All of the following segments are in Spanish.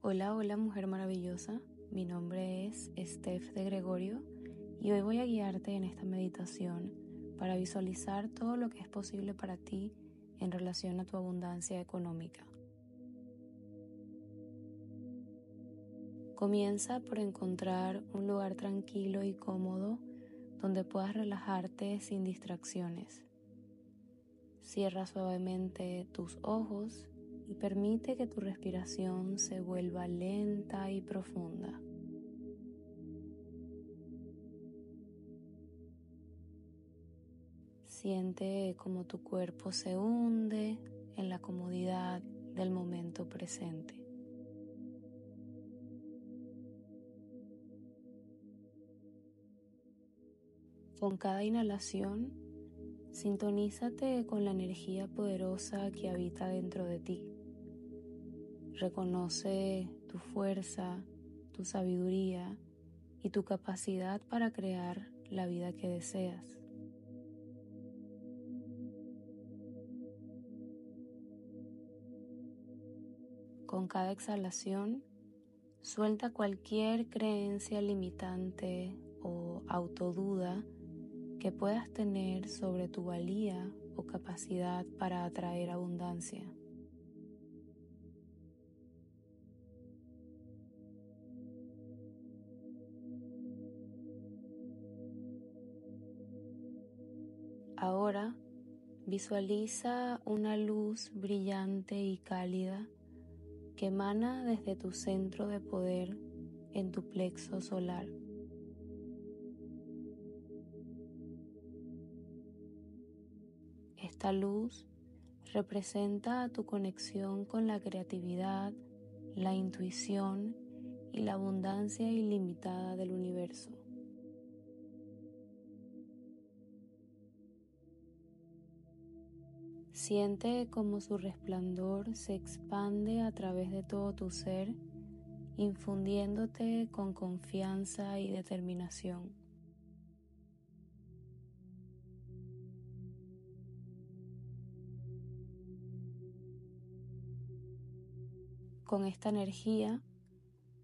Hola, hola mujer maravillosa, mi nombre es Steph de Gregorio y hoy voy a guiarte en esta meditación para visualizar todo lo que es posible para ti en relación a tu abundancia económica. Comienza por encontrar un lugar tranquilo y cómodo donde puedas relajarte sin distracciones. Cierra suavemente tus ojos y permite que tu respiración se vuelva lenta y profunda. Siente como tu cuerpo se hunde en la comodidad del momento presente. Con cada inhalación, sintonízate con la energía poderosa que habita dentro de ti. Reconoce tu fuerza, tu sabiduría y tu capacidad para crear la vida que deseas. Con cada exhalación, suelta cualquier creencia limitante o autoduda que puedas tener sobre tu valía o capacidad para atraer abundancia. Ahora visualiza una luz brillante y cálida que emana desde tu centro de poder en tu plexo solar. Esta luz representa tu conexión con la creatividad, la intuición y la abundancia ilimitada del universo. Siente como su resplandor se expande a través de todo tu ser, infundiéndote con confianza y determinación. Con esta energía,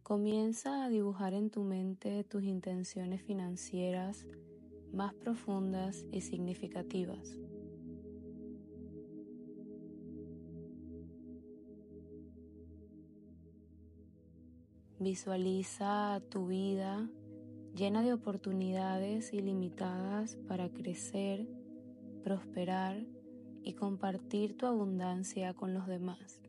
comienza a dibujar en tu mente tus intenciones financieras más profundas y significativas. Visualiza tu vida llena de oportunidades ilimitadas para crecer, prosperar y compartir tu abundancia con los demás.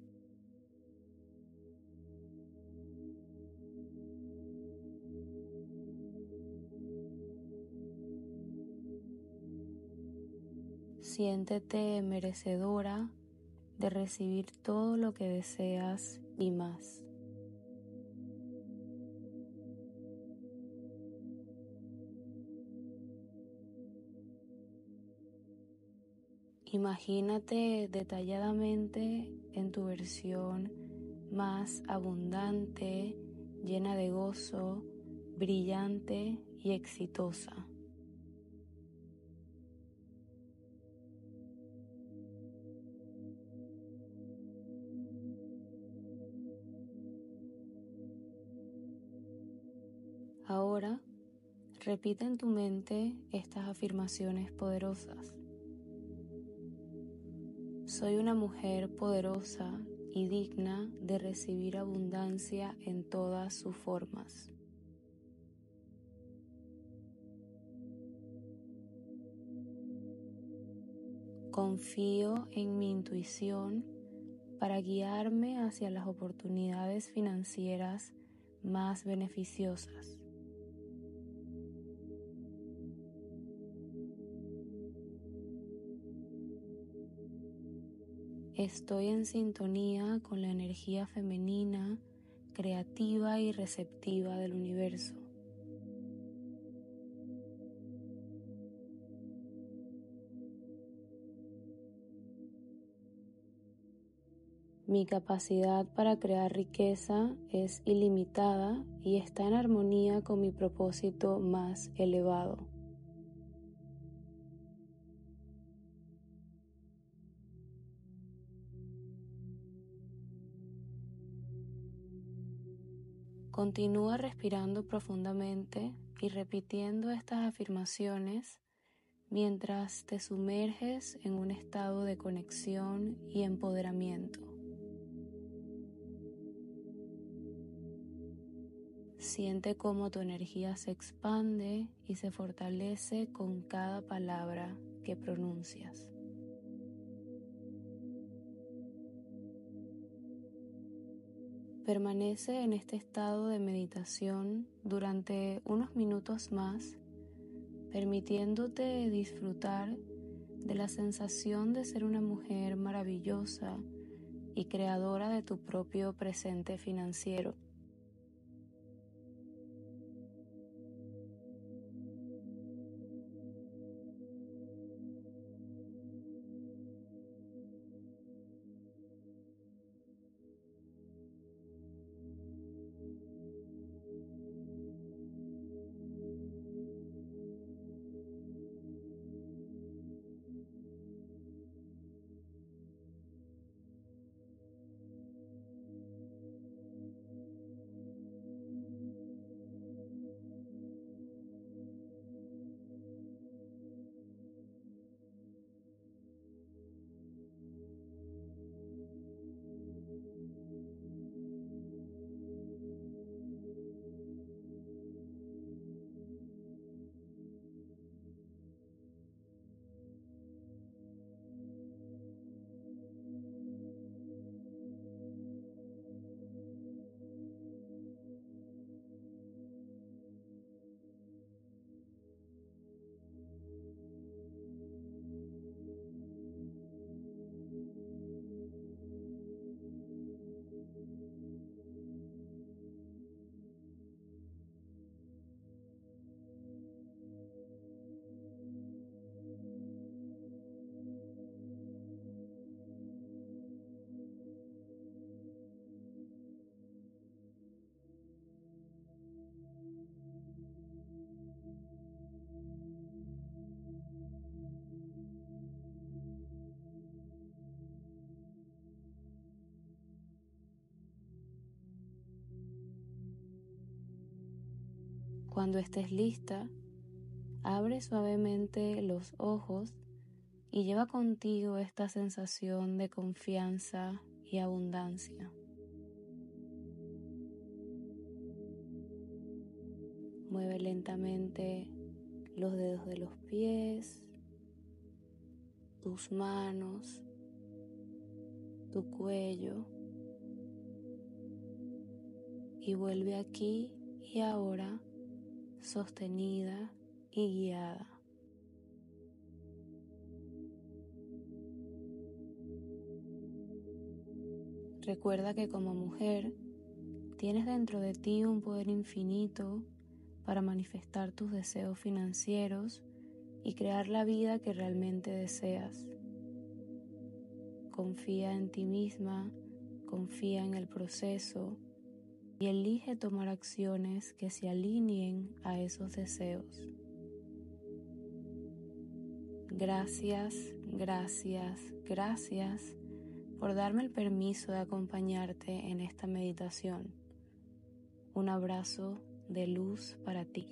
Siéntete merecedora de recibir todo lo que deseas y más. Imagínate detalladamente en tu versión más abundante, llena de gozo, brillante y exitosa. Ahora repite en tu mente estas afirmaciones poderosas. Soy una mujer poderosa y digna de recibir abundancia en todas sus formas. Confío en mi intuición para guiarme hacia las oportunidades financieras más beneficiosas. Estoy en sintonía con la energía femenina, creativa y receptiva del universo. Mi capacidad para crear riqueza es ilimitada y está en armonía con mi propósito más elevado. Continúa respirando profundamente y repitiendo estas afirmaciones mientras te sumerges en un estado de conexión y empoderamiento. Siente cómo tu energía se expande y se fortalece con cada palabra que pronuncias. Permanece en este estado de meditación durante unos minutos más, permitiéndote disfrutar de la sensación de ser una mujer maravillosa y creadora de tu propio presente financiero. Cuando estés lista, abre suavemente los ojos y lleva contigo esta sensación de confianza y abundancia. Mueve lentamente los dedos de los pies, tus manos, tu cuello y vuelve aquí y ahora sostenida y guiada. Recuerda que como mujer tienes dentro de ti un poder infinito para manifestar tus deseos financieros y crear la vida que realmente deseas. Confía en ti misma, confía en el proceso y elige tomar acciones que se alineen a esos deseos. Gracias, gracias, gracias por darme el permiso de acompañarte en esta meditación. Un abrazo de luz para ti.